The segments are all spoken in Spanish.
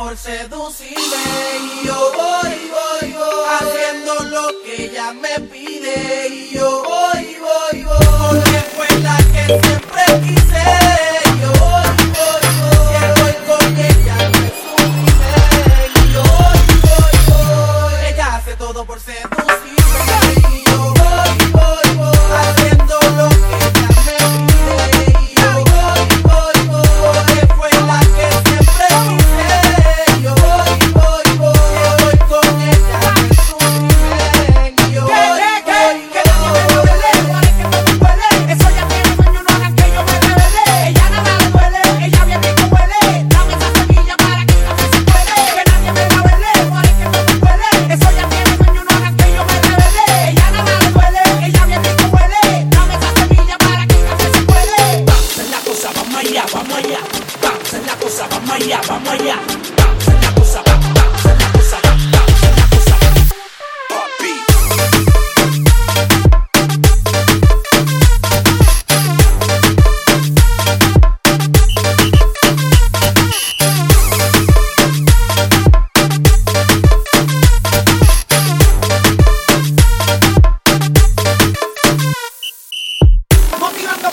por seducirme y yo voy, voy, voy haciendo lo que ella me pide y yo voy. pamoja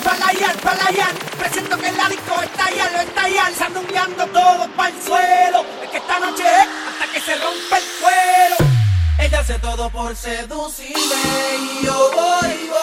palayal, palayal. Presiento que el disco estalla, lo estalla. Sanduleando todo para el suelo. Es que esta noche es hasta que se rompe el cuero. Ella hace todo por seducirme y yo voy. voy.